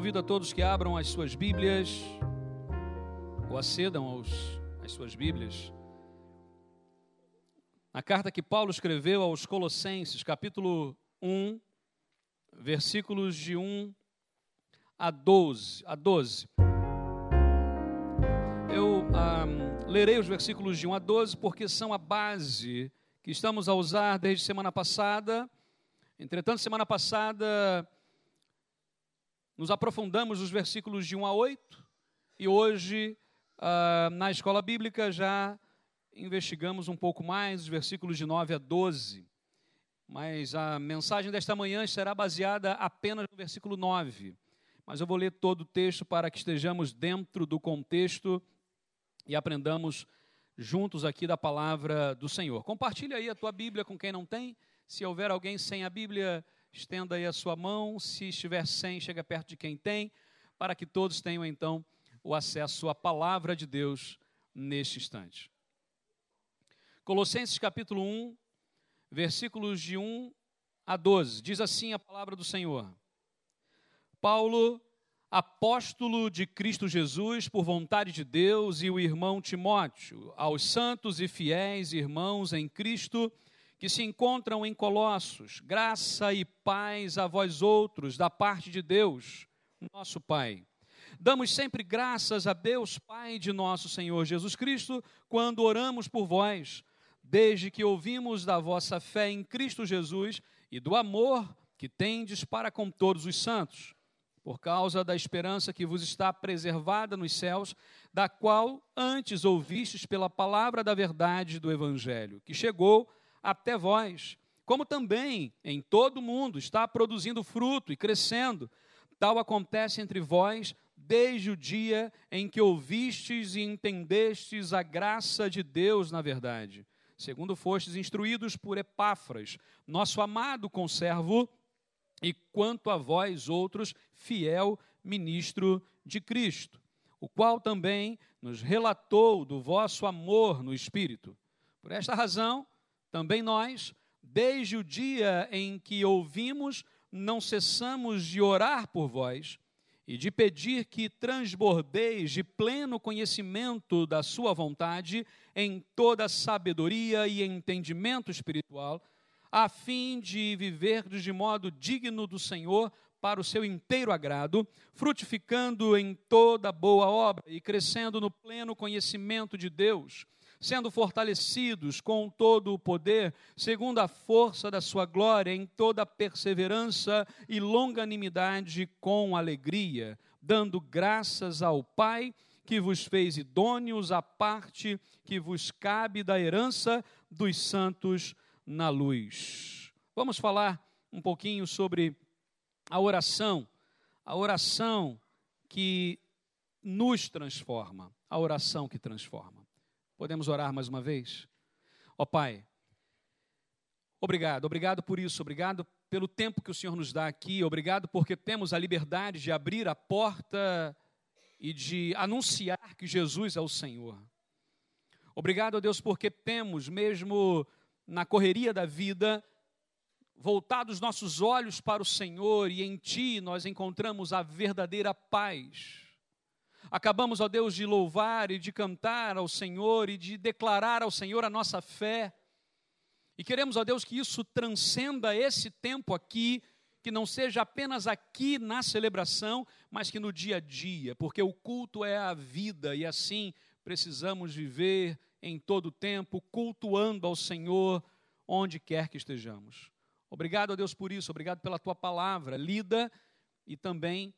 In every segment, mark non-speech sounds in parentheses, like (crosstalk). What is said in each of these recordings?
Convido a todos que abram as suas Bíblias ou acedam aos, às suas Bíblias. Na carta que Paulo escreveu aos Colossenses, capítulo 1, versículos de 1 a 12. A 12. Eu ah, lerei os versículos de 1 a 12 porque são a base que estamos a usar desde semana passada. Entretanto, semana passada nos aprofundamos nos versículos de 1 a 8 e hoje, ah, na escola bíblica, já investigamos um pouco mais os versículos de 9 a 12. Mas a mensagem desta manhã será baseada apenas no versículo 9. Mas eu vou ler todo o texto para que estejamos dentro do contexto e aprendamos juntos aqui da palavra do Senhor. Compartilhe aí a tua Bíblia com quem não tem. Se houver alguém sem a Bíblia, estenda aí a sua mão. Se estiver sem, chega perto de quem tem, para que todos tenham então o acesso à palavra de Deus neste instante. Colossenses capítulo 1, versículos de 1 a 12. Diz assim a palavra do Senhor: Paulo, apóstolo de Cristo Jesus, por vontade de Deus, e o irmão Timóteo, aos santos e fiéis irmãos em Cristo que se encontram em Colossos, graça e paz a vós outros, da parte de Deus, nosso Pai. Damos sempre graças a Deus, Pai de nosso Senhor Jesus Cristo, quando oramos por vós, desde que ouvimos da vossa fé em Cristo Jesus e do amor que tendes para com todos os santos, por causa da esperança que vos está preservada nos céus, da qual antes ouvistes pela palavra da verdade do Evangelho, que chegou até vós, como também em todo o mundo está produzindo fruto e crescendo. Tal acontece entre vós desde o dia em que ouvistes e entendestes a graça de Deus na verdade, segundo fostes instruídos por Epáfras, nosso amado conservo, e quanto a vós outros, fiel ministro de Cristo, o qual também nos relatou do vosso amor no Espírito. Por esta razão, também nós, desde o dia em que ouvimos, não cessamos de orar por vós e de pedir que transbordeis de pleno conhecimento da Sua vontade em toda sabedoria e entendimento espiritual, a fim de viverdes de modo digno do Senhor para o seu inteiro agrado, frutificando em toda boa obra e crescendo no pleno conhecimento de Deus sendo fortalecidos com todo o poder, segundo a força da sua glória, em toda perseverança e longanimidade com alegria, dando graças ao Pai que vos fez idôneos à parte que vos cabe da herança dos santos na luz. Vamos falar um pouquinho sobre a oração, a oração que nos transforma, a oração que transforma. Podemos orar mais uma vez? Ó Pai, obrigado, obrigado por isso, obrigado pelo tempo que o Senhor nos dá aqui, obrigado porque temos a liberdade de abrir a porta e de anunciar que Jesus é o Senhor. Obrigado, Deus, porque temos, mesmo na correria da vida, voltados nossos olhos para o Senhor e em Ti nós encontramos a verdadeira paz Acabamos, ó Deus, de louvar e de cantar ao Senhor e de declarar ao Senhor a nossa fé. E queremos, ó Deus, que isso transcenda esse tempo aqui, que não seja apenas aqui na celebração, mas que no dia a dia, porque o culto é a vida e assim precisamos viver em todo o tempo, cultuando ao Senhor onde quer que estejamos. Obrigado, ó Deus, por isso, obrigado pela tua palavra lida e também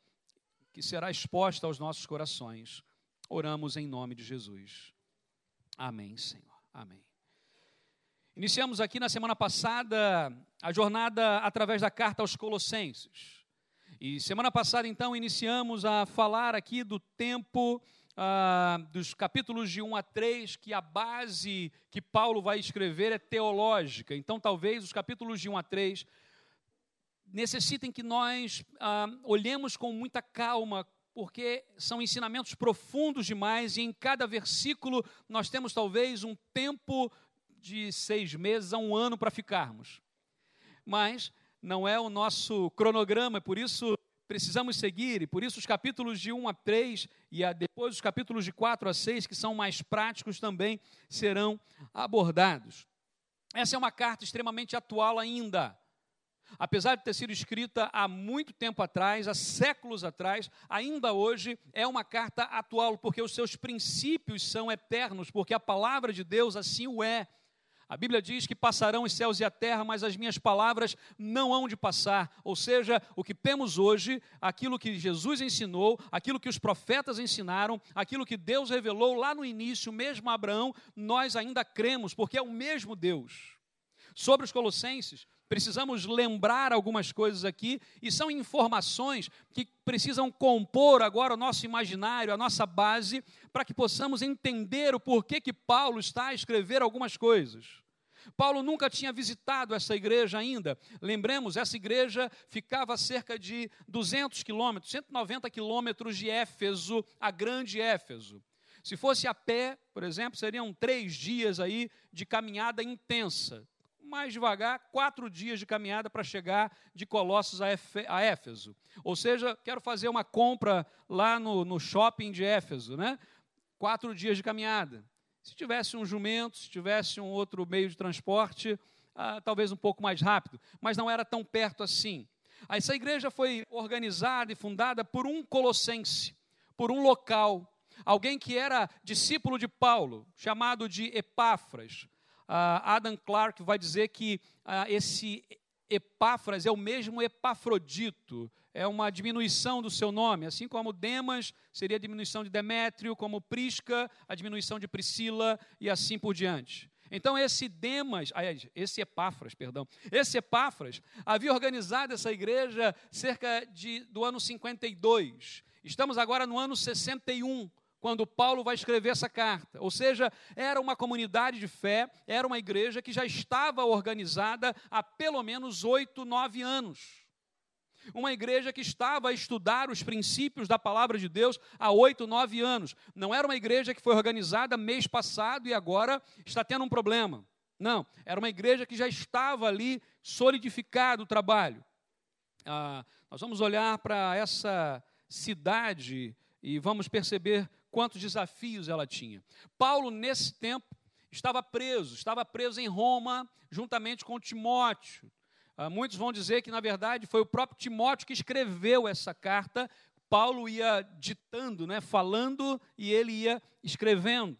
que será exposta aos nossos corações. Oramos em nome de Jesus. Amém, Senhor. Amém. Iniciamos aqui na semana passada a jornada através da carta aos Colossenses. E semana passada, então, iniciamos a falar aqui do tempo ah, dos capítulos de 1 a 3, que a base que Paulo vai escrever é teológica. Então, talvez os capítulos de 1 a 3 necessitem que nós ah, olhemos com muita calma, porque são ensinamentos profundos demais e em cada versículo nós temos talvez um tempo de seis meses a um ano para ficarmos. Mas não é o nosso cronograma, por isso precisamos seguir, e por isso os capítulos de 1 a 3 e a, depois os capítulos de 4 a 6, que são mais práticos, também serão abordados. Essa é uma carta extremamente atual ainda. Apesar de ter sido escrita há muito tempo atrás, há séculos atrás, ainda hoje é uma carta atual, porque os seus princípios são eternos, porque a palavra de Deus assim o é. A Bíblia diz que passarão os céus e a terra, mas as minhas palavras não hão de passar. Ou seja, o que temos hoje, aquilo que Jesus ensinou, aquilo que os profetas ensinaram, aquilo que Deus revelou lá no início, mesmo a Abraão, nós ainda cremos, porque é o mesmo Deus. Sobre os Colossenses, precisamos lembrar algumas coisas aqui, e são informações que precisam compor agora o nosso imaginário, a nossa base, para que possamos entender o porquê que Paulo está a escrever algumas coisas. Paulo nunca tinha visitado essa igreja ainda. Lembremos, essa igreja ficava a cerca de 200 quilômetros, 190 quilômetros de Éfeso, a grande Éfeso. Se fosse a pé, por exemplo, seriam três dias aí de caminhada intensa mais devagar, quatro dias de caminhada para chegar de Colossos a Éfeso. Ou seja, quero fazer uma compra lá no, no shopping de Éfeso, né? Quatro dias de caminhada. Se tivesse um jumento, se tivesse um outro meio de transporte, ah, talvez um pouco mais rápido, mas não era tão perto assim. Essa igreja foi organizada e fundada por um colossense, por um local, alguém que era discípulo de Paulo, chamado de Epáfras. Uh, Adam Clark vai dizer que uh, esse Epáfras é o mesmo Epafrodito, é uma diminuição do seu nome, assim como Demas seria a diminuição de Demétrio, como Prisca, a diminuição de Priscila e assim por diante. Então esse Demas, esse Epáfras, perdão, esse Epáfras havia organizado essa igreja cerca de, do ano 52. Estamos agora no ano 61 quando Paulo vai escrever essa carta. Ou seja, era uma comunidade de fé, era uma igreja que já estava organizada há pelo menos oito, nove anos. Uma igreja que estava a estudar os princípios da palavra de Deus há oito, nove anos. Não era uma igreja que foi organizada mês passado e agora está tendo um problema. Não, era uma igreja que já estava ali solidificado o trabalho. Ah, nós vamos olhar para essa cidade e vamos perceber quantos desafios ela tinha. Paulo, nesse tempo, estava preso, estava preso em Roma, juntamente com Timóteo. Ah, muitos vão dizer que, na verdade, foi o próprio Timóteo que escreveu essa carta. Paulo ia ditando, né, falando, e ele ia escrevendo.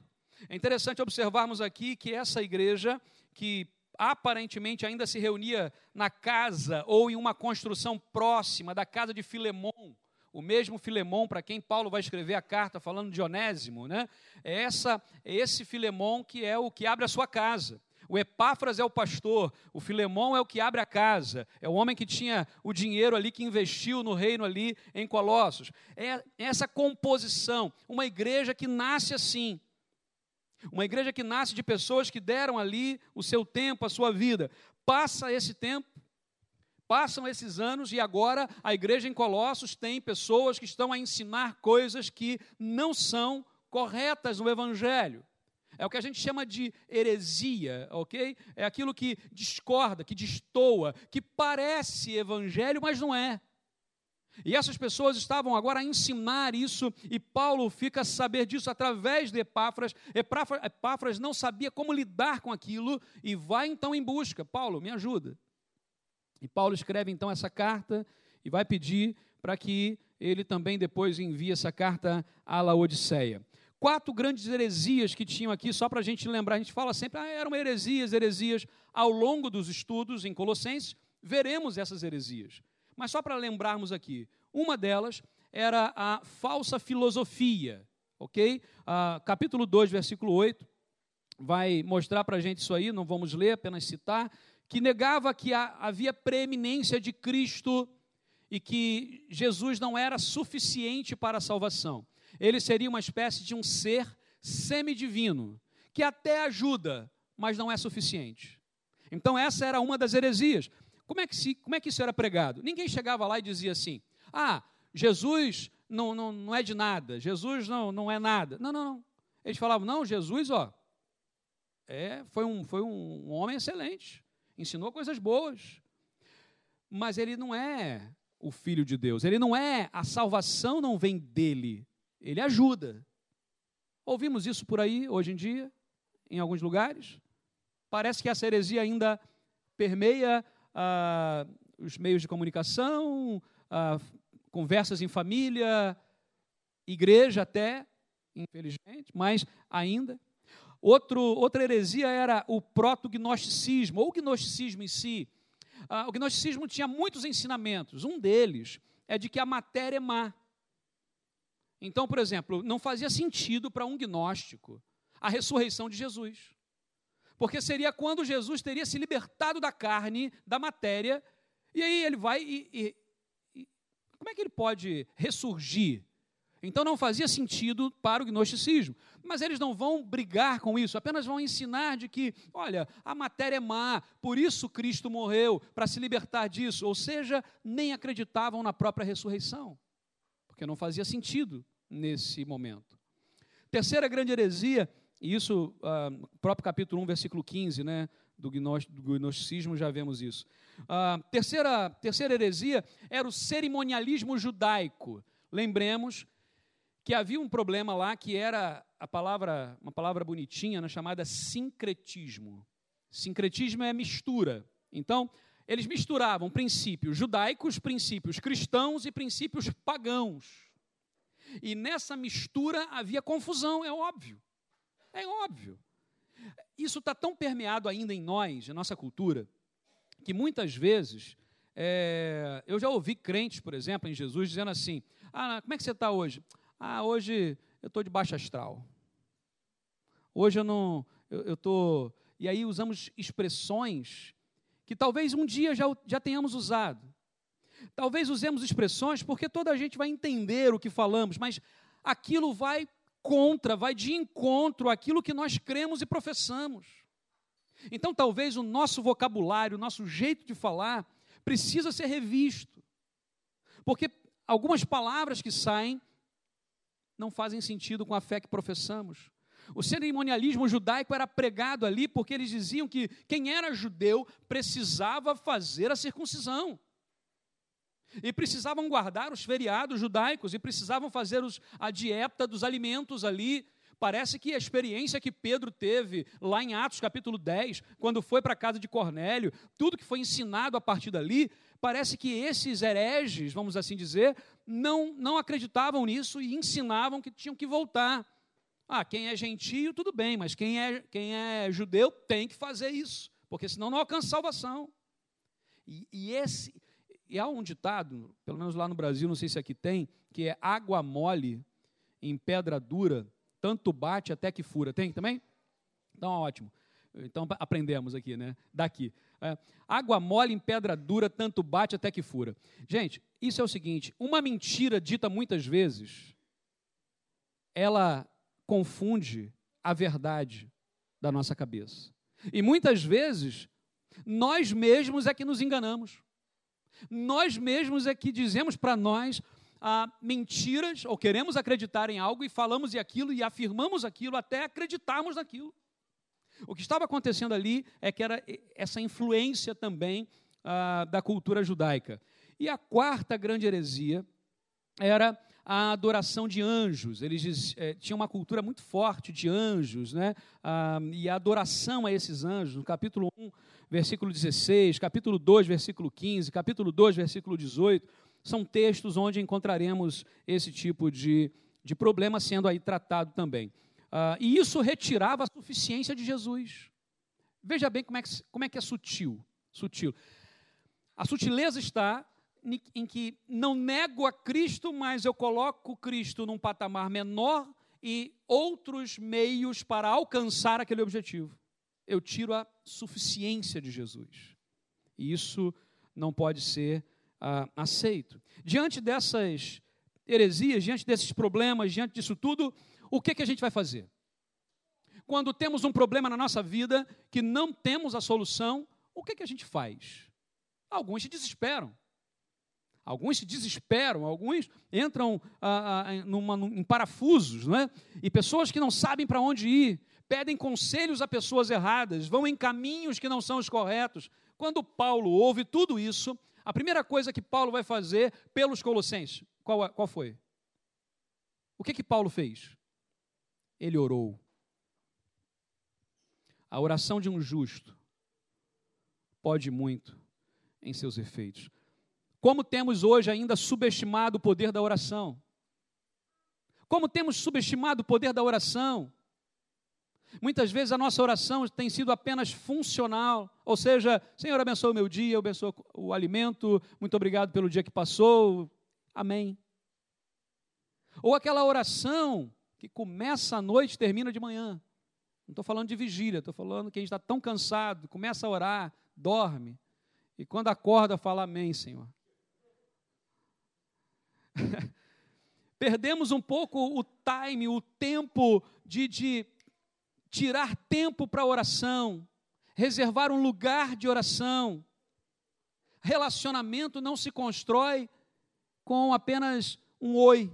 É interessante observarmos aqui que essa igreja, que aparentemente ainda se reunia na casa ou em uma construção próxima da casa de Filemão, o mesmo Filemão para quem Paulo vai escrever a carta falando de Onésimo, né? É essa, é esse Filemão que é o que abre a sua casa. O Epáfras é o pastor, o Filemão é o que abre a casa, é o homem que tinha o dinheiro ali, que investiu no reino ali em Colossos. É essa composição, uma igreja que nasce assim, uma igreja que nasce de pessoas que deram ali o seu tempo, a sua vida. Passa esse tempo, Passam esses anos e agora a igreja em Colossos tem pessoas que estão a ensinar coisas que não são corretas no Evangelho. É o que a gente chama de heresia, ok? É aquilo que discorda, que destoa, que parece evangelho, mas não é. E essas pessoas estavam agora a ensinar isso, e Paulo fica a saber disso através de Epáfras. Epáfras não sabia como lidar com aquilo e vai então em busca. Paulo, me ajuda. E Paulo escreve então essa carta e vai pedir para que ele também depois envie essa carta à Laodiceia. Quatro grandes heresias que tinham aqui, só para a gente lembrar, a gente fala sempre, ah, eram heresias, heresias. Ao longo dos estudos em Colossenses, veremos essas heresias. Mas só para lembrarmos aqui, uma delas era a falsa filosofia, ok? Ah, capítulo 2, versículo 8, vai mostrar para a gente isso aí, não vamos ler, apenas citar que negava que havia preeminência de Cristo e que Jesus não era suficiente para a salvação. Ele seria uma espécie de um ser semidivino, que até ajuda, mas não é suficiente. Então, essa era uma das heresias. Como é que, se, como é que isso era pregado? Ninguém chegava lá e dizia assim: ah, Jesus não, não, não é de nada, Jesus não, não é nada. Não, não, não. Eles falavam: não, Jesus, ó, é, foi, um, foi um homem excelente ensinou coisas boas, mas ele não é o Filho de Deus. Ele não é, a salvação não vem dele, ele ajuda. Ouvimos isso por aí hoje em dia, em alguns lugares. Parece que essa heresia ainda permeia ah, os meios de comunicação, ah, conversas em família, igreja até, infelizmente, mas ainda. Outro, outra heresia era o proto-gnosticismo, ou o gnosticismo em si. Ah, o gnosticismo tinha muitos ensinamentos. Um deles é de que a matéria é má. Então, por exemplo, não fazia sentido para um gnóstico a ressurreição de Jesus. Porque seria quando Jesus teria se libertado da carne, da matéria, e aí ele vai e, e, e como é que ele pode ressurgir? Então não fazia sentido para o gnosticismo. Mas eles não vão brigar com isso, apenas vão ensinar de que, olha, a matéria é má, por isso Cristo morreu, para se libertar disso. Ou seja, nem acreditavam na própria ressurreição, porque não fazia sentido nesse momento. Terceira grande heresia, e isso, uh, próprio capítulo 1, versículo 15, né, do, gnosticismo, já vemos isso. Uh, terceira, terceira heresia era o cerimonialismo judaico. Lembremos que havia um problema lá que era a palavra, uma palavra bonitinha, né, chamada sincretismo. Sincretismo é mistura. Então, eles misturavam princípios judaicos, princípios cristãos e princípios pagãos. E nessa mistura havia confusão, é óbvio. É óbvio. Isso está tão permeado ainda em nós, em nossa cultura, que muitas vezes é, eu já ouvi crentes, por exemplo, em Jesus, dizendo assim: Ah, como é que você está hoje? Ah, hoje eu estou de baixa astral. Hoje eu não. Eu estou. E aí usamos expressões que talvez um dia já, já tenhamos usado. Talvez usemos expressões porque toda a gente vai entender o que falamos, mas aquilo vai contra, vai de encontro àquilo que nós cremos e professamos. Então, talvez o nosso vocabulário, o nosso jeito de falar, precisa ser revisto. Porque algumas palavras que saem não fazem sentido com a fé que professamos. O cerimonialismo judaico era pregado ali porque eles diziam que quem era judeu precisava fazer a circuncisão. E precisavam guardar os feriados judaicos, e precisavam fazer os, a dieta dos alimentos ali. Parece que a experiência que Pedro teve lá em Atos capítulo 10, quando foi para a casa de Cornélio, tudo que foi ensinado a partir dali, parece que esses hereges, vamos assim dizer, não, não acreditavam nisso e ensinavam que tinham que voltar. Ah, quem é gentio, tudo bem, mas quem é, quem é judeu tem que fazer isso, porque senão não alcança salvação. E, e esse, e há um ditado, pelo menos lá no Brasil, não sei se aqui tem, que é água mole em pedra dura, tanto bate até que fura. Tem também? Então, ótimo. Então, aprendemos aqui, né? Daqui. É, água mole em pedra dura, tanto bate até que fura. Gente, isso é o seguinte: uma mentira dita muitas vezes, ela confunde a verdade da nossa cabeça. E muitas vezes, nós mesmos é que nos enganamos. Nós mesmos é que dizemos para nós ah, mentiras, ou queremos acreditar em algo e falamos aquilo e afirmamos aquilo até acreditarmos naquilo. O que estava acontecendo ali é que era essa influência também ah, da cultura judaica. E a quarta grande heresia era a adoração de anjos. Eles é, tinham uma cultura muito forte de anjos, né? Ah, e a adoração a esses anjos. No capítulo 1, versículo 16, capítulo 2, versículo 15, capítulo 2, versículo 18, são textos onde encontraremos esse tipo de, de problema sendo aí tratado também. Ah, e isso retirava a suficiência de Jesus. Veja bem como é que, como é, que é sutil. sutil. A sutileza está em que não nego a Cristo, mas eu coloco Cristo num patamar menor e outros meios para alcançar aquele objetivo. Eu tiro a suficiência de Jesus. E isso não pode ser ah, aceito. Diante dessas heresias, diante desses problemas, diante disso tudo, o que, que a gente vai fazer? Quando temos um problema na nossa vida que não temos a solução, o que, que a gente faz? Alguns se desesperam. Alguns se desesperam, alguns entram ah, ah, numa, em parafusos, não é? e pessoas que não sabem para onde ir, pedem conselhos a pessoas erradas, vão em caminhos que não são os corretos. Quando Paulo ouve tudo isso, a primeira coisa que Paulo vai fazer pelos colossenses, qual, qual foi? O que que Paulo fez? Ele orou. A oração de um justo pode muito em seus efeitos. Como temos hoje ainda subestimado o poder da oração? Como temos subestimado o poder da oração? Muitas vezes a nossa oração tem sido apenas funcional, ou seja, Senhor, abençoe o meu dia, abençoe o alimento, muito obrigado pelo dia que passou, amém. Ou aquela oração que começa à noite e termina de manhã. Não estou falando de vigília, estou falando que a gente está tão cansado, começa a orar, dorme, e quando acorda fala amém, Senhor. (laughs) Perdemos um pouco o time, o tempo de, de tirar tempo para oração, reservar um lugar de oração. Relacionamento não se constrói com apenas um oi,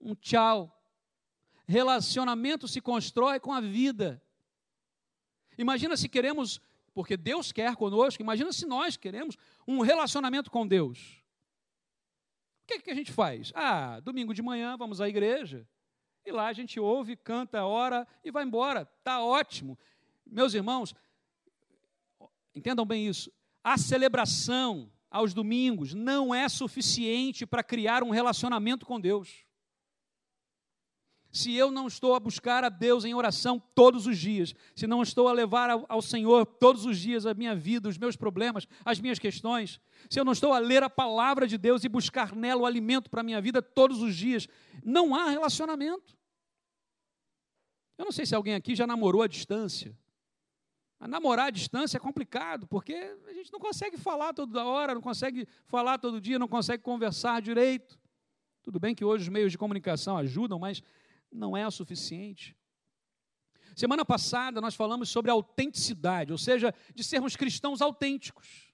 um tchau. Relacionamento se constrói com a vida. Imagina se queremos, porque Deus quer conosco, imagina se nós queremos um relacionamento com Deus. Que, que a gente faz? Ah, domingo de manhã vamos à igreja, e lá a gente ouve, canta, ora e vai embora. Está ótimo. Meus irmãos, entendam bem isso. A celebração aos domingos não é suficiente para criar um relacionamento com Deus. Se eu não estou a buscar a Deus em oração todos os dias, se não estou a levar ao, ao Senhor todos os dias a minha vida, os meus problemas, as minhas questões, se eu não estou a ler a palavra de Deus e buscar nela o alimento para a minha vida todos os dias, não há relacionamento. Eu não sei se alguém aqui já namorou à distância. Mas namorar à distância é complicado, porque a gente não consegue falar toda hora, não consegue falar todo dia, não consegue conversar direito. Tudo bem que hoje os meios de comunicação ajudam, mas não é o suficiente. Semana passada nós falamos sobre autenticidade, ou seja, de sermos cristãos autênticos.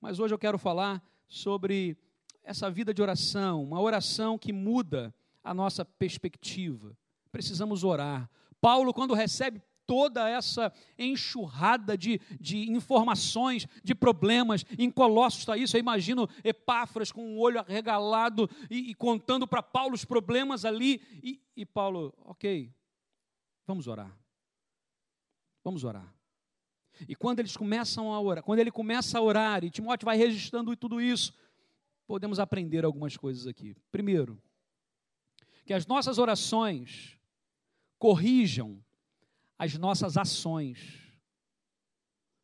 Mas hoje eu quero falar sobre essa vida de oração, uma oração que muda a nossa perspectiva. Precisamos orar. Paulo, quando recebe toda essa enxurrada de, de informações, de problemas. Em Colossos está isso. Eu imagino Epáfras com o olho arregalado e, e contando para Paulo os problemas ali. E, e Paulo, ok, vamos orar. Vamos orar. E quando eles começam a orar, quando ele começa a orar, e Timóteo vai registrando tudo isso, podemos aprender algumas coisas aqui. Primeiro, que as nossas orações corrijam as nossas ações.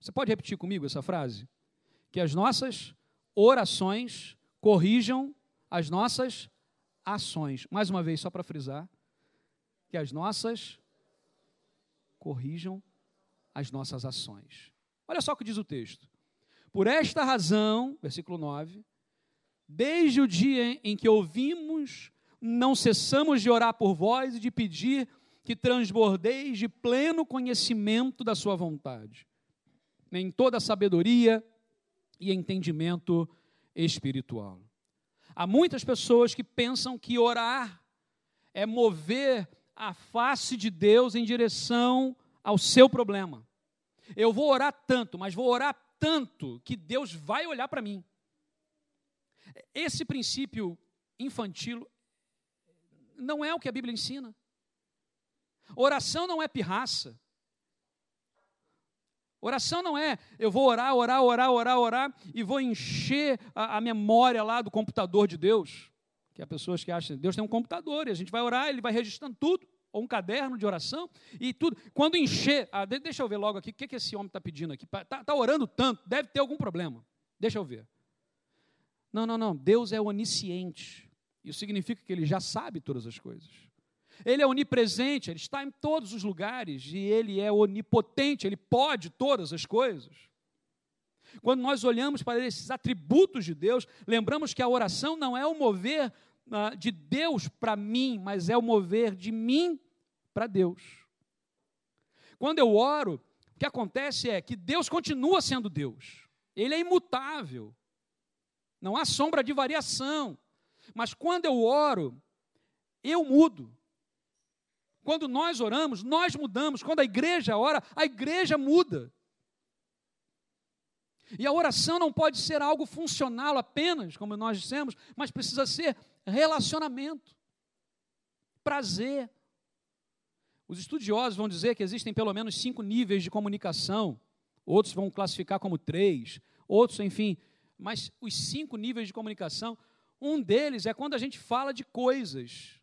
Você pode repetir comigo essa frase? Que as nossas orações corrijam as nossas ações. Mais uma vez, só para frisar, que as nossas corrijam as nossas ações. Olha só o que diz o texto. Por esta razão, versículo 9, desde o dia em que ouvimos, não cessamos de orar por vós e de pedir que transbordeis de pleno conhecimento da Sua vontade, em toda sabedoria e entendimento espiritual. Há muitas pessoas que pensam que orar é mover a face de Deus em direção ao seu problema. Eu vou orar tanto, mas vou orar tanto que Deus vai olhar para mim. Esse princípio infantil não é o que a Bíblia ensina. Oração não é pirraça. Oração não é eu vou orar, orar, orar, orar, orar e vou encher a, a memória lá do computador de Deus. Que há pessoas que acham que Deus tem um computador e a gente vai orar, ele vai registrando tudo, ou um caderno de oração e tudo. Quando encher, ah, deixa eu ver logo aqui, o que, que esse homem está pedindo aqui? Está tá orando tanto, deve ter algum problema. Deixa eu ver. Não, não, não. Deus é onisciente. Isso significa que ele já sabe todas as coisas. Ele é onipresente, ele está em todos os lugares e ele é onipotente, ele pode todas as coisas. Quando nós olhamos para esses atributos de Deus, lembramos que a oração não é o mover uh, de Deus para mim, mas é o mover de mim para Deus. Quando eu oro, o que acontece é que Deus continua sendo Deus, Ele é imutável, não há sombra de variação. Mas quando eu oro, eu mudo. Quando nós oramos, nós mudamos. Quando a igreja ora, a igreja muda. E a oração não pode ser algo funcional apenas, como nós dissemos, mas precisa ser relacionamento, prazer. Os estudiosos vão dizer que existem pelo menos cinco níveis de comunicação, outros vão classificar como três, outros, enfim, mas os cinco níveis de comunicação, um deles é quando a gente fala de coisas,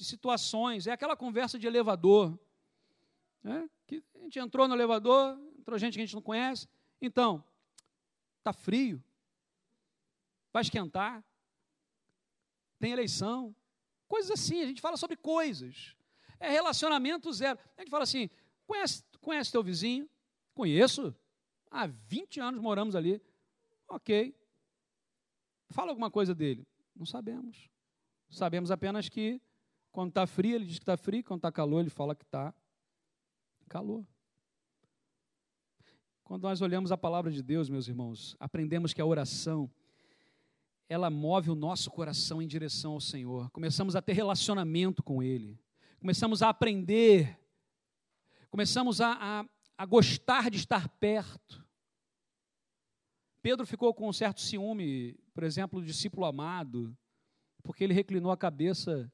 de situações, é aquela conversa de elevador. Né? Que a gente entrou no elevador, entrou gente que a gente não conhece. Então, está frio, vai esquentar, tem eleição, coisas assim, a gente fala sobre coisas. É relacionamento zero. A gente fala assim: conhece, conhece teu vizinho? Conheço. Há 20 anos moramos ali. Ok. Fala alguma coisa dele. Não sabemos. Sabemos apenas que quando está frio, ele diz que está frio, quando está calor, ele fala que está calor. Quando nós olhamos a palavra de Deus, meus irmãos, aprendemos que a oração ela move o nosso coração em direção ao Senhor. Começamos a ter relacionamento com Ele. Começamos a aprender. Começamos a, a, a gostar de estar perto. Pedro ficou com um certo ciúme, por exemplo, do discípulo amado, porque ele reclinou a cabeça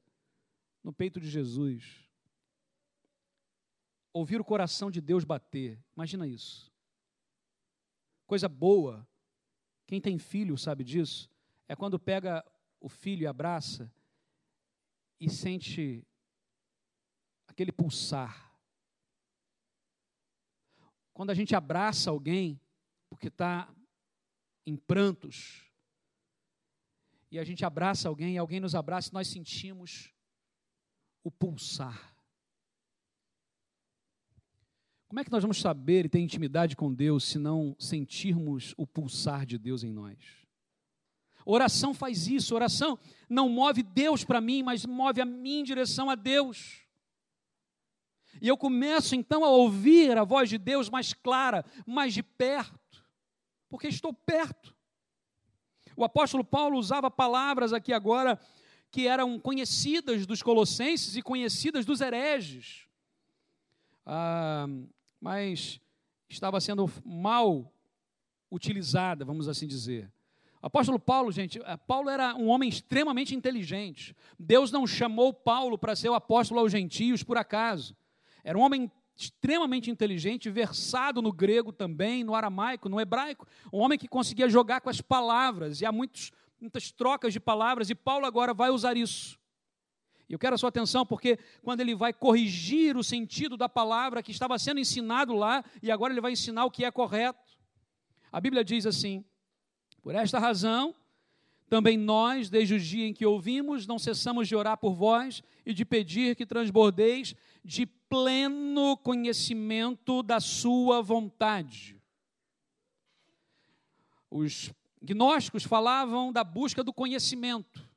no peito de Jesus. Ouvir o coração de Deus bater, imagina isso. Coisa boa, quem tem filho sabe disso, é quando pega o filho e abraça e sente aquele pulsar. Quando a gente abraça alguém, porque está em prantos, e a gente abraça alguém, e alguém nos abraça, e nós sentimos o pulsar. Como é que nós vamos saber e ter intimidade com Deus se não sentirmos o pulsar de Deus em nós? Oração faz isso, oração não move Deus para mim, mas move a mim em direção a Deus. E eu começo então a ouvir a voz de Deus mais clara, mais de perto, porque estou perto. O apóstolo Paulo usava palavras aqui agora que eram conhecidas dos colossenses e conhecidas dos hereges, ah, mas estava sendo mal utilizada, vamos assim dizer. Apóstolo Paulo, gente, eh, Paulo era um homem extremamente inteligente. Deus não chamou Paulo para ser o apóstolo aos gentios por acaso. Era um homem extremamente inteligente, versado no grego também, no aramaico, no hebraico, um homem que conseguia jogar com as palavras, e há muitos, muitas trocas de palavras, e Paulo agora vai usar isso. E eu quero a sua atenção, porque quando ele vai corrigir o sentido da palavra que estava sendo ensinado lá, e agora ele vai ensinar o que é correto. A Bíblia diz assim: Por esta razão, também nós, desde o dia em que ouvimos, não cessamos de orar por vós e de pedir que transbordeis de pleno conhecimento da Sua vontade. Os gnósticos falavam da busca do conhecimento,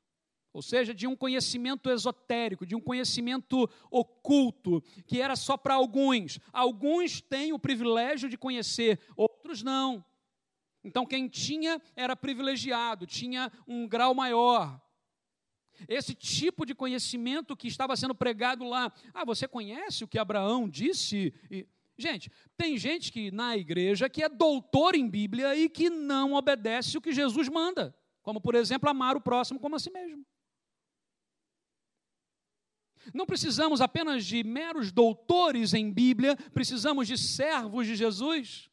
ou seja, de um conhecimento esotérico, de um conhecimento oculto, que era só para alguns. Alguns têm o privilégio de conhecer, outros não. Então, quem tinha era privilegiado, tinha um grau maior. Esse tipo de conhecimento que estava sendo pregado lá. Ah, você conhece o que Abraão disse? E, gente, tem gente que na igreja que é doutor em Bíblia e que não obedece o que Jesus manda. Como, por exemplo, amar o próximo como a si mesmo. Não precisamos apenas de meros doutores em Bíblia, precisamos de servos de Jesus.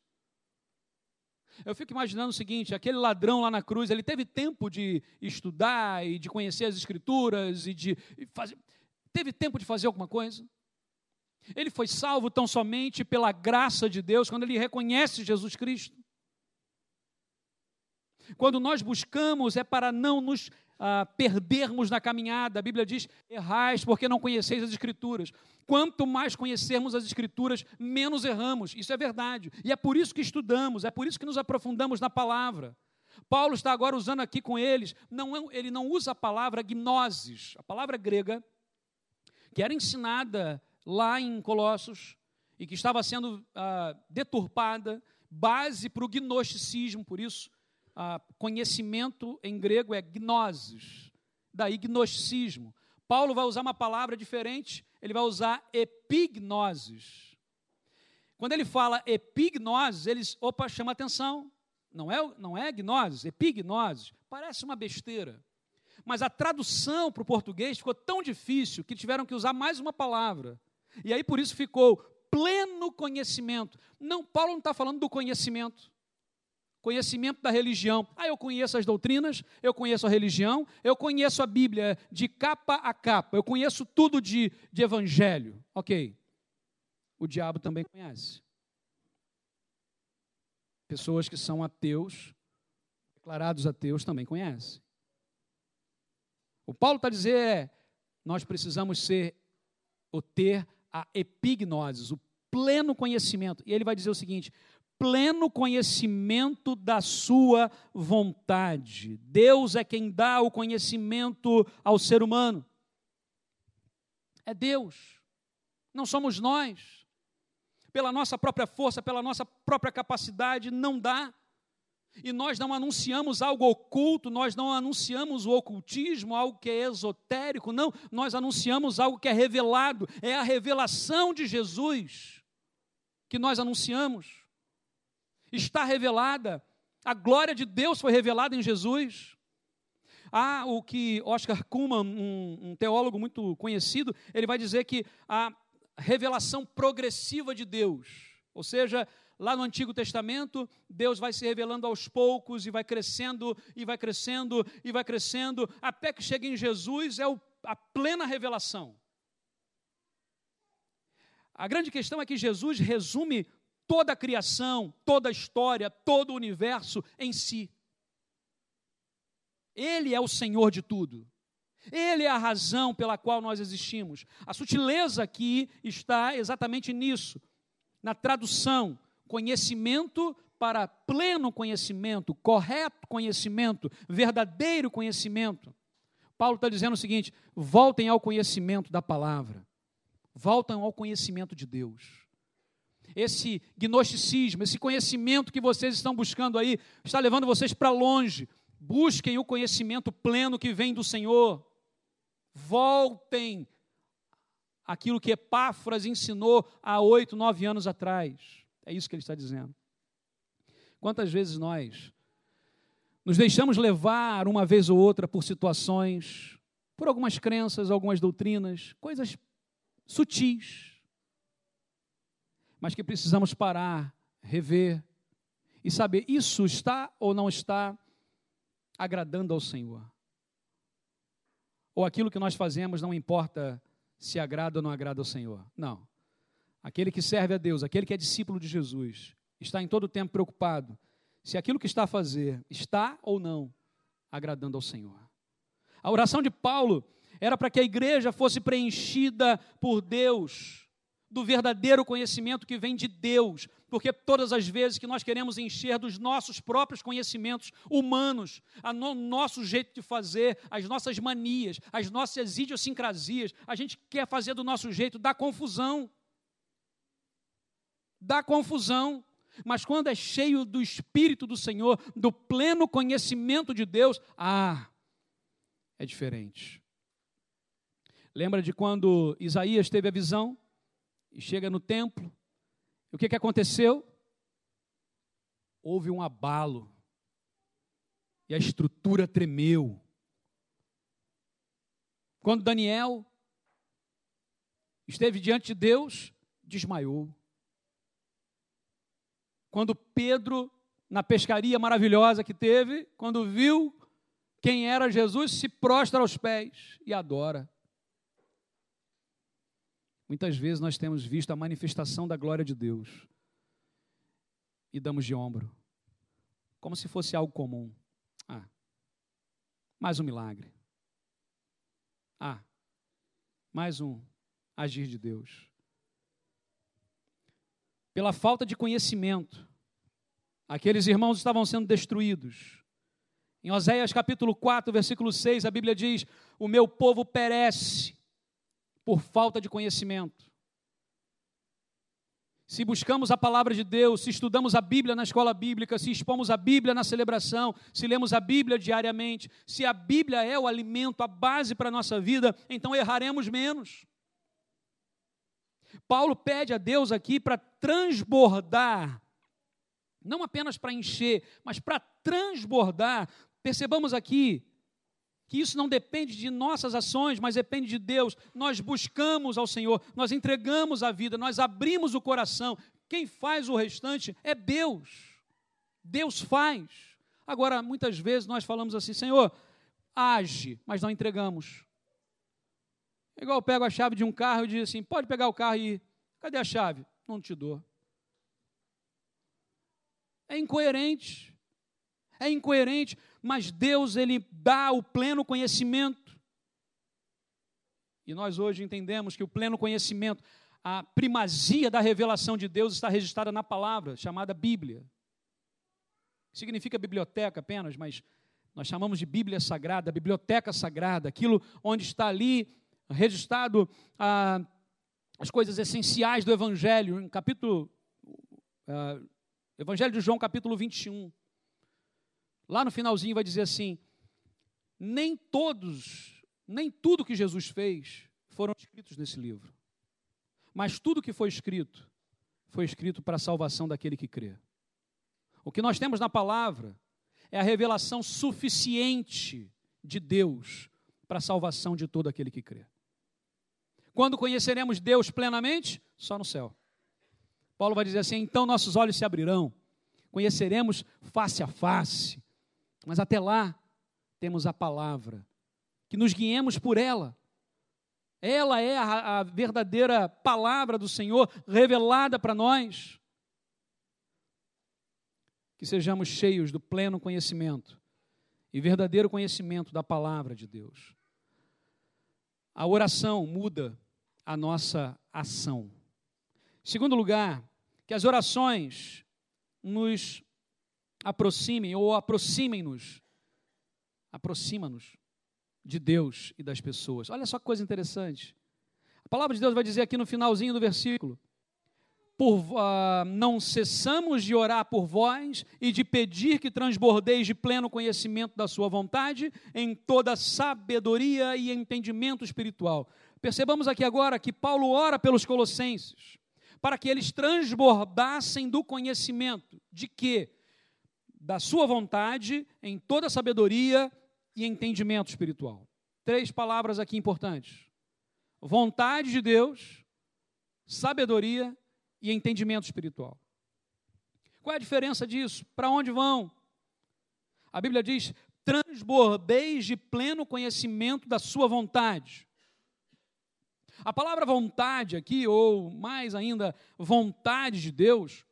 Eu fico imaginando o seguinte: aquele ladrão lá na cruz, ele teve tempo de estudar e de conhecer as Escrituras e de fazer. Teve tempo de fazer alguma coisa? Ele foi salvo tão somente pela graça de Deus, quando ele reconhece Jesus Cristo. Quando nós buscamos é para não nos ah, perdermos na caminhada. A Bíblia diz: errais porque não conheceis as Escrituras. Quanto mais conhecermos as Escrituras, menos erramos. Isso é verdade. E é por isso que estudamos, é por isso que nos aprofundamos na palavra. Paulo está agora usando aqui com eles, não, é, ele não usa a palavra gnosis, a palavra grega, que era ensinada lá em Colossos e que estava sendo ah, deturpada, base para o gnosticismo, por isso ah, conhecimento em grego é gnosis, daí gnosticismo. Paulo vai usar uma palavra diferente, ele vai usar epignosis. Quando ele fala epignosis, eles, opa, chama atenção. Não é, não é gnoses, epignosis. Parece uma besteira. Mas a tradução para o português ficou tão difícil que tiveram que usar mais uma palavra. E aí por isso ficou pleno conhecimento. Não, Paulo não está falando do conhecimento. Conhecimento da religião. Ah, eu conheço as doutrinas, eu conheço a religião, eu conheço a Bíblia de capa a capa, eu conheço tudo de, de evangelho. Ok. O diabo também conhece. Pessoas que são ateus, declarados ateus, também conhecem. O Paulo está dizendo é, nós precisamos ser ou ter a epignosis, o pleno conhecimento. E ele vai dizer o seguinte: pleno conhecimento da sua vontade. Deus é quem dá o conhecimento ao ser humano. É Deus, não somos nós. Pela nossa própria força, pela nossa própria capacidade, não dá. E nós não anunciamos algo oculto, nós não anunciamos o ocultismo, algo que é esotérico, não, nós anunciamos algo que é revelado, é a revelação de Jesus que nós anunciamos está revelada. A glória de Deus foi revelada em Jesus. Há o que Oscar Kuhlman, um, um teólogo muito conhecido, ele vai dizer que a revelação progressiva de Deus, ou seja, lá no Antigo Testamento, Deus vai se revelando aos poucos e vai crescendo, e vai crescendo, e vai crescendo, até que chega em Jesus, é a plena revelação. A grande questão é que Jesus resume toda a criação, toda a história, todo o universo em si. Ele é o Senhor de tudo. Ele é a razão pela qual nós existimos. A sutileza aqui está exatamente nisso, na tradução, conhecimento para pleno conhecimento, correto conhecimento, verdadeiro conhecimento. Paulo está dizendo o seguinte: voltem ao conhecimento da palavra, voltem ao conhecimento de Deus esse gnosticismo, esse conhecimento que vocês estão buscando aí, está levando vocês para longe. Busquem o conhecimento pleno que vem do Senhor. Voltem aquilo que Epáfras ensinou há oito, nove anos atrás. É isso que ele está dizendo. Quantas vezes nós nos deixamos levar uma vez ou outra por situações, por algumas crenças, algumas doutrinas, coisas sutis, mas que precisamos parar, rever e saber isso está ou não está agradando ao Senhor. Ou aquilo que nós fazemos não importa se agrada ou não agrada ao Senhor. Não. Aquele que serve a Deus, aquele que é discípulo de Jesus, está em todo o tempo preocupado se aquilo que está a fazer está ou não agradando ao Senhor. A oração de Paulo era para que a igreja fosse preenchida por Deus do verdadeiro conhecimento que vem de Deus, porque todas as vezes que nós queremos encher dos nossos próprios conhecimentos humanos, o no nosso jeito de fazer, as nossas manias, as nossas idiosincrasias, a gente quer fazer do nosso jeito, dá confusão. Dá confusão. Mas quando é cheio do Espírito do Senhor, do pleno conhecimento de Deus, ah, é diferente. Lembra de quando Isaías teve a visão? e chega no templo. O que, que aconteceu? Houve um abalo. E a estrutura tremeu. Quando Daniel esteve diante de Deus, desmaiou. Quando Pedro, na pescaria maravilhosa que teve, quando viu quem era Jesus, se prostra aos pés e adora. Muitas vezes nós temos visto a manifestação da glória de Deus e damos de ombro, como se fosse algo comum. Ah, mais um milagre. Ah, mais um agir de Deus. Pela falta de conhecimento, aqueles irmãos estavam sendo destruídos. Em Oséias capítulo 4, versículo 6, a Bíblia diz: O meu povo perece por falta de conhecimento. se buscamos a palavra de Deus, se estudamos a Bíblia na escola bíblica, se expomos a Bíblia na celebração, se lemos a Bíblia diariamente, se a Bíblia é o alimento, a base para a nossa vida, então erraremos menos. Paulo pede a Deus aqui para transbordar, não apenas para encher, mas para transbordar. Percebamos aqui que isso não depende de nossas ações, mas depende de Deus. Nós buscamos ao Senhor, nós entregamos a vida, nós abrimos o coração. Quem faz o restante é Deus. Deus faz. Agora, muitas vezes nós falamos assim: Senhor, age, mas não entregamos. É igual eu pego a chave de um carro e digo assim: pode pegar o carro e ir. Cadê a chave? Não te dou. É incoerente. É incoerente mas Deus ele dá o pleno conhecimento. E nós hoje entendemos que o pleno conhecimento, a primazia da revelação de Deus está registrada na palavra, chamada Bíblia. Significa biblioteca apenas, mas nós chamamos de Bíblia Sagrada, Biblioteca Sagrada, aquilo onde está ali registrado ah, as coisas essenciais do Evangelho, em capítulo. Ah, Evangelho de João, capítulo 21. Lá no finalzinho vai dizer assim: nem todos, nem tudo que Jesus fez foram escritos nesse livro. Mas tudo que foi escrito foi escrito para a salvação daquele que crê. O que nós temos na palavra é a revelação suficiente de Deus para a salvação de todo aquele que crê. Quando conheceremos Deus plenamente? Só no céu. Paulo vai dizer assim: então nossos olhos se abrirão, conheceremos face a face, mas até lá, temos a palavra, que nos guiemos por ela. Ela é a, a verdadeira palavra do Senhor revelada para nós. Que sejamos cheios do pleno conhecimento e verdadeiro conhecimento da palavra de Deus. A oração muda a nossa ação. Segundo lugar, que as orações nos aproximem ou aproximem-nos, aproxima-nos de Deus e das pessoas. Olha só que coisa interessante. A palavra de Deus vai dizer aqui no finalzinho do versículo: por, uh, não cessamos de orar por vós e de pedir que transbordeis de pleno conhecimento da Sua vontade em toda sabedoria e entendimento espiritual. Percebamos aqui agora que Paulo ora pelos colossenses para que eles transbordassem do conhecimento de que da sua vontade em toda sabedoria e entendimento espiritual. Três palavras aqui importantes: vontade de Deus, sabedoria e entendimento espiritual. Qual é a diferença disso? Para onde vão? A Bíblia diz: transbordeis de pleno conhecimento da sua vontade. A palavra vontade aqui, ou mais ainda, vontade de Deus,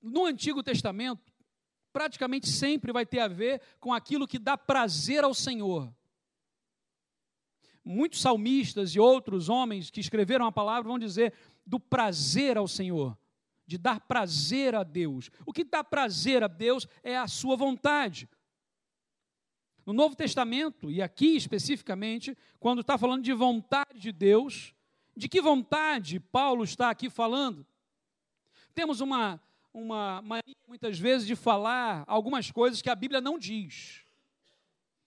no Antigo Testamento, praticamente sempre vai ter a ver com aquilo que dá prazer ao Senhor. Muitos salmistas e outros homens que escreveram a palavra vão dizer do prazer ao Senhor, de dar prazer a Deus. O que dá prazer a Deus é a sua vontade. No Novo Testamento, e aqui especificamente, quando está falando de vontade de Deus, de que vontade Paulo está aqui falando? Temos uma uma muitas vezes, de falar algumas coisas que a Bíblia não diz.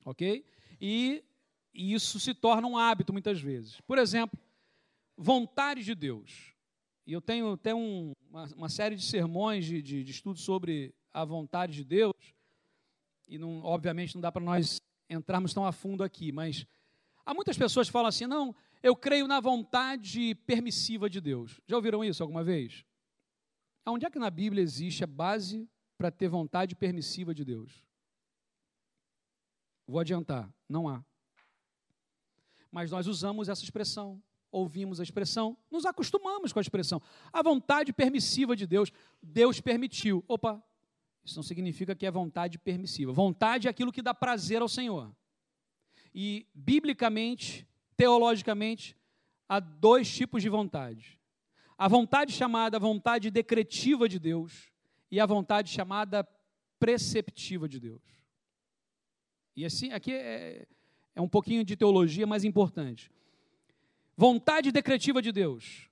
Ok? E, e isso se torna um hábito, muitas vezes. Por exemplo, vontade de Deus. E eu tenho até um, uma, uma, série de sermões de, de, de estudos sobre a vontade de Deus. E, não, obviamente, não dá para nós entrarmos tão a fundo aqui, mas há muitas pessoas que falam assim: não, eu creio na vontade permissiva de Deus. Já ouviram isso alguma vez? Onde é que na Bíblia existe a base para ter vontade permissiva de Deus? Vou adiantar, não há. Mas nós usamos essa expressão, ouvimos a expressão, nos acostumamos com a expressão. A vontade permissiva de Deus, Deus permitiu. Opa, isso não significa que é vontade permissiva. Vontade é aquilo que dá prazer ao Senhor. E, biblicamente, teologicamente, há dois tipos de vontade: a vontade chamada vontade decretiva de Deus e a vontade chamada preceptiva de Deus. E assim, aqui é, é um pouquinho de teologia mais importante. Vontade decretiva de Deus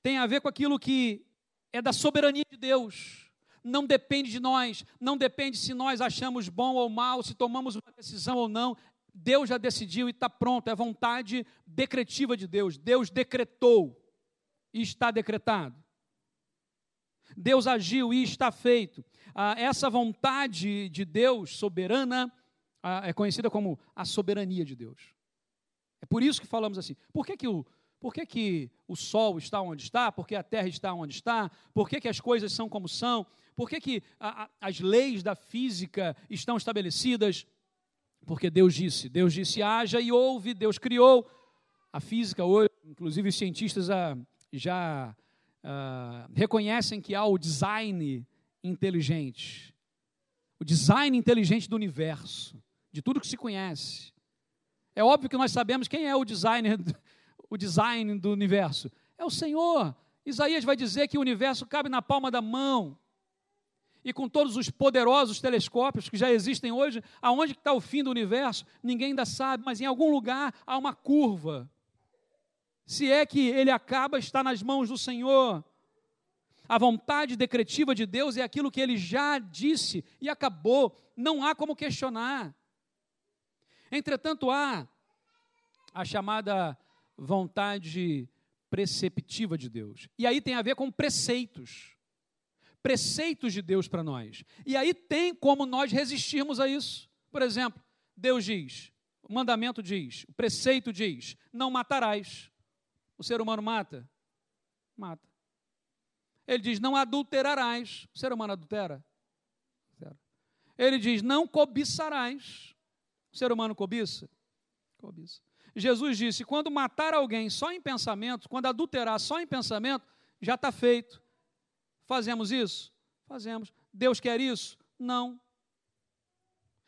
tem a ver com aquilo que é da soberania de Deus. Não depende de nós, não depende se nós achamos bom ou mal, se tomamos uma decisão ou não. Deus já decidiu e está pronto, é vontade decretiva de Deus. Deus decretou e está decretado. Deus agiu e está feito. Ah, essa vontade de Deus soberana ah, é conhecida como a soberania de Deus. É por isso que falamos assim. Por que, que, o, por que, que o sol está onde está? Por que a terra está onde está? Por que, que as coisas são como são? Por que, que a, a, as leis da física estão estabelecidas? Porque Deus disse, Deus disse, haja e houve, Deus criou. A física hoje, inclusive os cientistas já ah, reconhecem que há o design inteligente. O design inteligente do universo, de tudo que se conhece. É óbvio que nós sabemos quem é o designer, o design do universo. É o Senhor. Isaías vai dizer que o universo cabe na palma da mão. E com todos os poderosos telescópios que já existem hoje, aonde está o fim do universo, ninguém ainda sabe, mas em algum lugar há uma curva. Se é que ele acaba, está nas mãos do Senhor. A vontade decretiva de Deus é aquilo que ele já disse e acabou, não há como questionar. Entretanto, há a chamada vontade preceptiva de Deus. E aí tem a ver com preceitos. Preceitos de Deus para nós. E aí tem como nós resistirmos a isso. Por exemplo, Deus diz, o mandamento diz, o preceito diz: não matarás. O ser humano mata? Mata. Ele diz: não adulterarás. O ser humano adultera? Ele diz: não cobiçarás. O ser humano cobiça? Cobiça. Jesus disse: quando matar alguém só em pensamento, quando adulterar só em pensamento, já está feito. Fazemos isso? Fazemos. Deus quer isso? Não.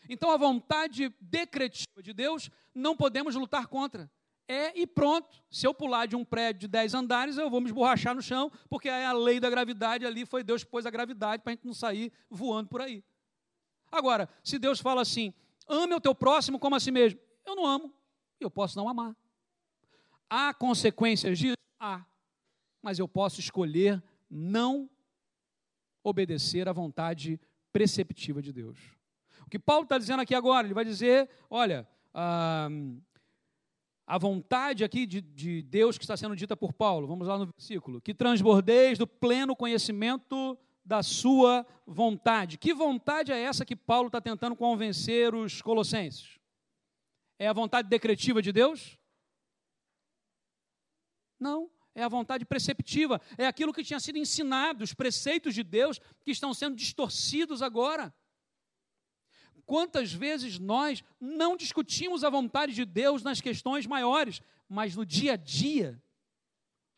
Então a vontade decretiva de Deus não podemos lutar contra. É e pronto. Se eu pular de um prédio de 10 andares, eu vou me esborrachar no chão, porque é a lei da gravidade ali, foi Deus que pôs a gravidade para a gente não sair voando por aí. Agora, se Deus fala assim, ame o teu próximo como a si mesmo. Eu não amo, eu posso não amar. Há consequências disso? Há. Mas eu posso escolher não obedecer à vontade preceptiva de Deus. O que Paulo está dizendo aqui agora, ele vai dizer: olha, ah, a vontade aqui de, de, Deus que está sendo dita por Paulo, vamos lá no versículo, que transbordeis do pleno conhecimento da sua vontade. Que vontade é essa que Paulo está tentando convencer os colossenses? É a vontade decretiva de Deus? Não, é a vontade preceptiva, é aquilo que tinha sido ensinado, os preceitos de Deus que estão sendo distorcidos agora. Quantas vezes nós não discutimos a vontade de Deus nas questões maiores, mas no dia a dia,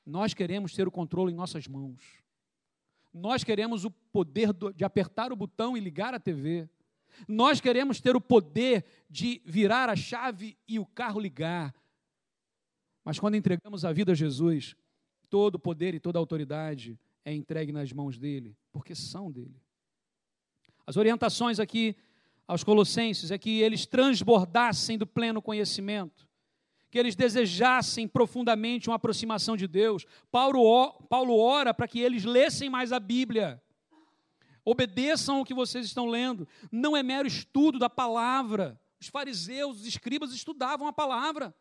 nós queremos ter o controle em nossas mãos. Nós queremos o poder de apertar o botão e ligar a TV. Nós queremos ter o poder de virar a chave e o carro ligar. Mas quando entregamos a vida a Jesus, todo poder e toda autoridade é entregue nas mãos dele, porque são dele. As orientações aqui aos Colossenses é que eles transbordassem do pleno conhecimento que eles desejassem profundamente uma aproximação de Deus. Paulo, Paulo ora para que eles lessem mais a Bíblia. Obedeçam o que vocês estão lendo. Não é mero estudo da palavra. Os fariseus, os escribas estudavam a palavra.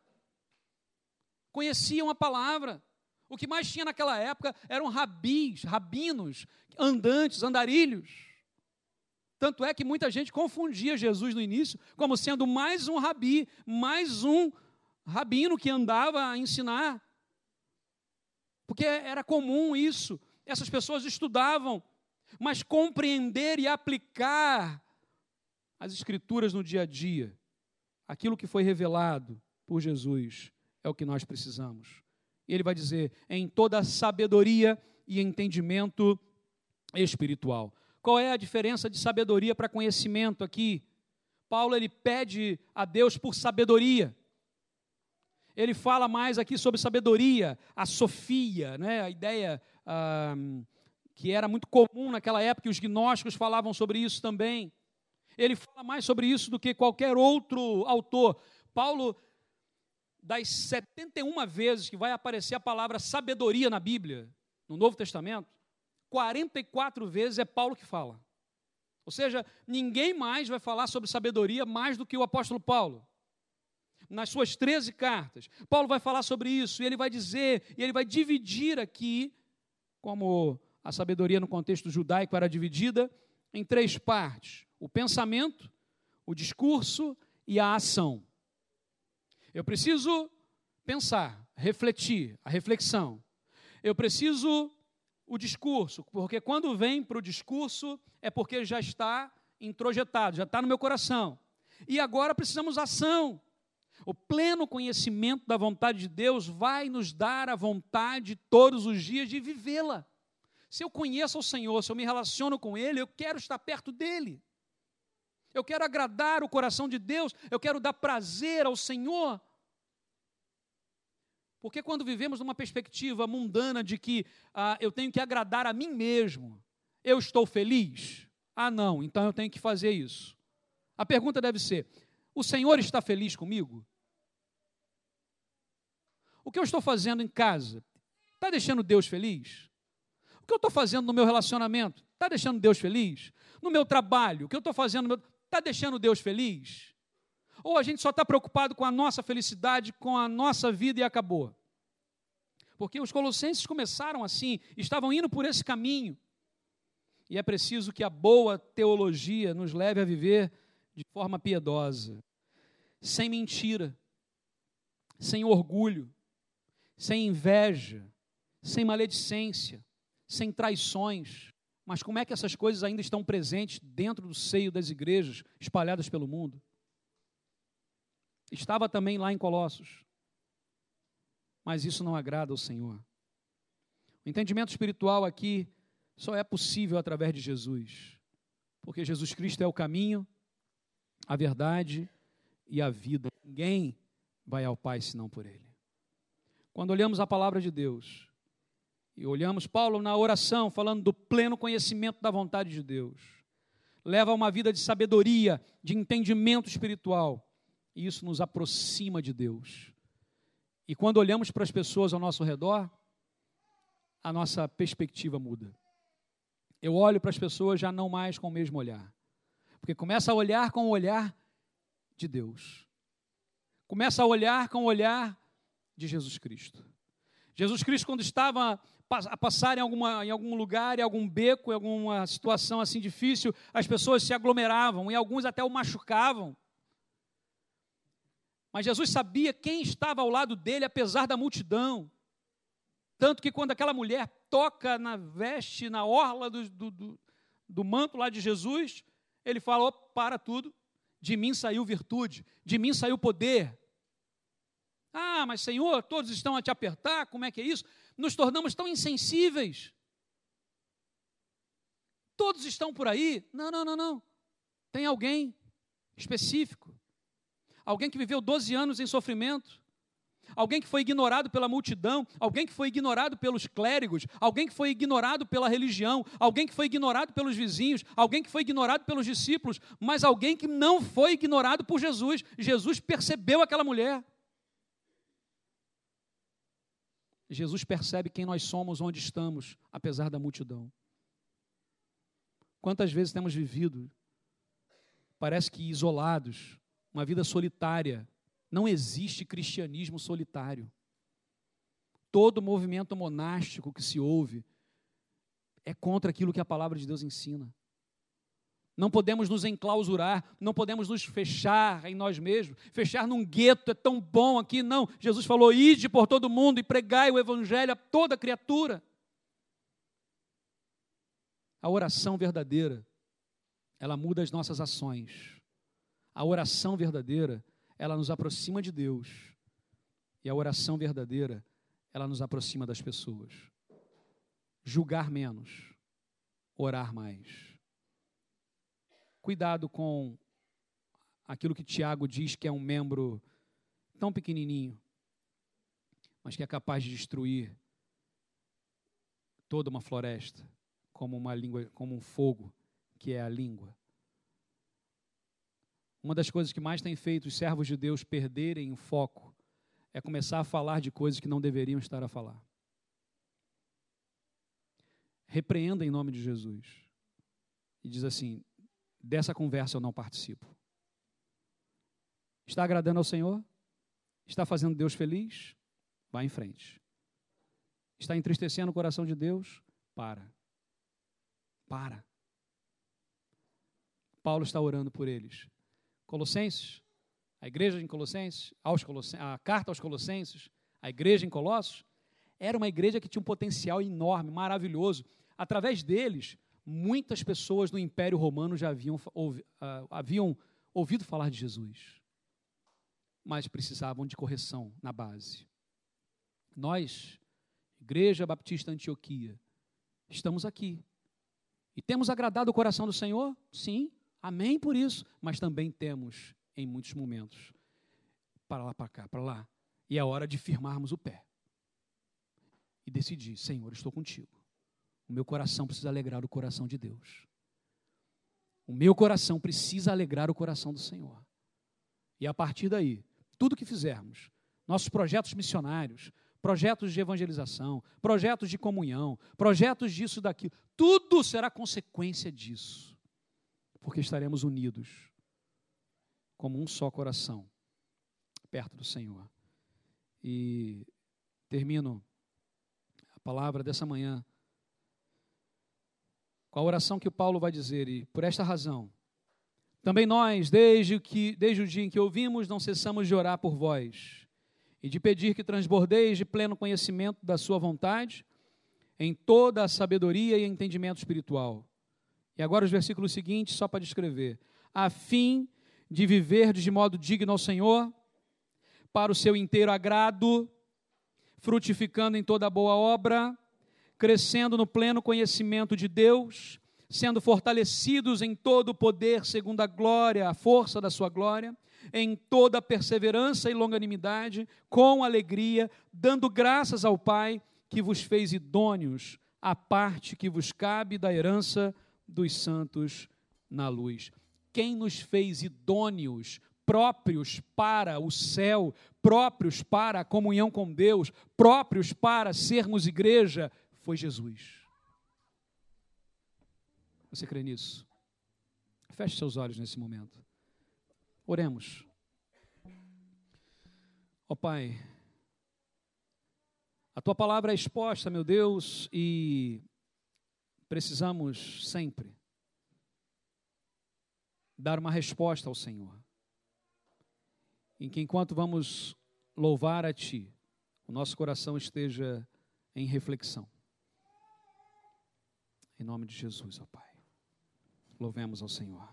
Conheciam a palavra. O que mais tinha naquela época eram rabis, rabinos, andantes, andarilhos. Tanto é que muita gente confundia Jesus no início como sendo mais um rabi, mais um rabino que andava a ensinar. Porque era comum isso. Essas pessoas estudavam, mas compreender e aplicar as escrituras no dia a dia, aquilo que foi revelado por Jesus, é o que nós precisamos. E ele vai dizer: em toda sabedoria e entendimento espiritual. Qual é a diferença de sabedoria para conhecimento aqui? Paulo ele pede a Deus por sabedoria ele fala mais aqui sobre sabedoria, a sofia, né? a ideia ah, que era muito comum naquela época, e os gnósticos falavam sobre isso também. Ele fala mais sobre isso do que qualquer outro autor. Paulo, das 71 vezes que vai aparecer a palavra sabedoria na Bíblia, no Novo Testamento, 44 vezes é Paulo que fala. Ou seja, ninguém mais vai falar sobre sabedoria mais do que o apóstolo Paulo. Nas suas 13 cartas, Paulo vai falar sobre isso e ele vai dizer, e ele vai dividir aqui, como a sabedoria no contexto judaico era dividida, em três partes: o pensamento, o discurso e a ação. Eu preciso pensar, refletir, a reflexão. Eu preciso o discurso, porque quando vem para o discurso é porque já está introjetado, já está no meu coração. E agora precisamos ação. O pleno conhecimento da vontade de Deus vai nos dar a vontade todos os dias de vivê-la. Se eu conheço o Senhor, se eu me relaciono com Ele, eu quero estar perto dEle. Eu quero agradar o coração de Deus, eu quero dar prazer ao Senhor. Porque quando vivemos numa perspectiva mundana de que ah, eu tenho que agradar a mim mesmo, eu estou feliz? Ah, não, então eu tenho que fazer isso. A pergunta deve ser: o Senhor está feliz comigo? O que eu estou fazendo em casa está deixando Deus feliz? O que eu estou fazendo no meu relacionamento está deixando Deus feliz? No meu trabalho, o que eu estou fazendo está deixando Deus feliz? Ou a gente só está preocupado com a nossa felicidade, com a nossa vida e acabou. Porque os colossenses começaram assim, estavam indo por esse caminho. E é preciso que a boa teologia nos leve a viver de forma piedosa, sem mentira, sem orgulho, sem inveja, sem maledicência, sem traições. Mas como é que essas coisas ainda estão presentes dentro do seio das igrejas espalhadas pelo mundo? Estava também lá em Colossos. Mas isso não agrada ao Senhor. O entendimento espiritual aqui só é possível através de Jesus. Porque Jesus Cristo é o caminho, a verdade e a vida. Ninguém vai ao Pai senão por Ele. Quando olhamos a palavra de Deus e olhamos Paulo na oração, falando do pleno conhecimento da vontade de Deus, leva a uma vida de sabedoria, de entendimento espiritual. E isso nos aproxima de Deus. E quando olhamos para as pessoas ao nosso redor, a nossa perspectiva muda. Eu olho para as pessoas já não mais com o mesmo olhar. Porque começa a olhar com o olhar de Deus. Começa a olhar com o olhar de Jesus Cristo. Jesus Cristo, quando estava a passar em, alguma, em algum lugar, em algum beco, em alguma situação assim difícil, as pessoas se aglomeravam e alguns até o machucavam. Mas Jesus sabia quem estava ao lado dele, apesar da multidão. Tanto que quando aquela mulher toca na veste, na orla do, do, do, do manto lá de Jesus, ele falou: para tudo, de mim saiu virtude, de mim saiu poder. Ah, mas Senhor, todos estão a te apertar, como é que é isso? Nos tornamos tão insensíveis. Todos estão por aí. Não, não, não, não. Tem alguém específico alguém que viveu 12 anos em sofrimento, alguém que foi ignorado pela multidão, alguém que foi ignorado pelos clérigos, alguém que foi ignorado pela religião, alguém que foi ignorado pelos vizinhos, alguém que foi ignorado pelos discípulos, mas alguém que não foi ignorado por Jesus. Jesus percebeu aquela mulher. Jesus percebe quem nós somos, onde estamos, apesar da multidão. Quantas vezes temos vivido, parece que isolados, uma vida solitária. Não existe cristianismo solitário. Todo movimento monástico que se ouve é contra aquilo que a palavra de Deus ensina. Não podemos nos enclausurar, não podemos nos fechar em nós mesmos, fechar num gueto é tão bom aqui, não. Jesus falou: ide por todo mundo e pregai o evangelho a toda criatura. A oração verdadeira, ela muda as nossas ações. A oração verdadeira, ela nos aproxima de Deus. E a oração verdadeira, ela nos aproxima das pessoas. Julgar menos, orar mais. Cuidado com aquilo que Tiago diz que é um membro tão pequenininho, mas que é capaz de destruir toda uma floresta, como uma língua, como um fogo, que é a língua. Uma das coisas que mais tem feito os servos de Deus perderem o foco é começar a falar de coisas que não deveriam estar a falar. repreenda em nome de Jesus e diz assim: dessa conversa eu não participo. Está agradando ao Senhor? Está fazendo Deus feliz? Vá em frente. Está entristecendo o coração de Deus? Para. Para. Paulo está orando por eles. Colossenses, a igreja em Colossenses, aos Colossenses, a carta aos Colossenses, a igreja em Colossos, era uma igreja que tinha um potencial enorme, maravilhoso. Através deles, muitas pessoas no Império Romano já haviam, ouvi, uh, haviam ouvido falar de Jesus, mas precisavam de correção na base. Nós, Igreja Baptista Antioquia, estamos aqui. E temos agradado o coração do Senhor? Sim, amém por isso. Mas também temos, em muitos momentos, para lá, para cá, para lá. E é hora de firmarmos o pé e decidir: Senhor, estou contigo. O meu coração precisa alegrar o coração de Deus. O meu coração precisa alegrar o coração do Senhor. E a partir daí, tudo que fizermos, nossos projetos missionários, projetos de evangelização, projetos de comunhão, projetos disso daquilo, tudo será consequência disso. Porque estaremos unidos como um só coração perto do Senhor. E termino a palavra dessa manhã com a oração que Paulo vai dizer, e por esta razão, também nós, desde, que, desde o dia em que ouvimos, não cessamos de orar por vós e de pedir que transbordeis de pleno conhecimento da Sua vontade, em toda a sabedoria e entendimento espiritual. E agora os versículos seguintes, só para descrever: a fim de viver de modo digno ao Senhor, para o seu inteiro agrado, frutificando em toda boa obra, crescendo no pleno conhecimento de Deus, sendo fortalecidos em todo o poder, segundo a glória, a força da sua glória, em toda perseverança e longanimidade, com alegria, dando graças ao Pai que vos fez idôneos à parte que vos cabe da herança dos santos na luz. Quem nos fez idôneos, próprios para o céu, próprios para a comunhão com Deus, próprios para sermos igreja, foi Jesus. Você crê nisso? Feche seus olhos nesse momento. Oremos. Ó oh, Pai, a tua palavra é exposta, meu Deus, e precisamos sempre dar uma resposta ao Senhor. Em que enquanto vamos louvar a Ti, o nosso coração esteja em reflexão. Em nome de Jesus, ó Pai. Louvemos ao Senhor.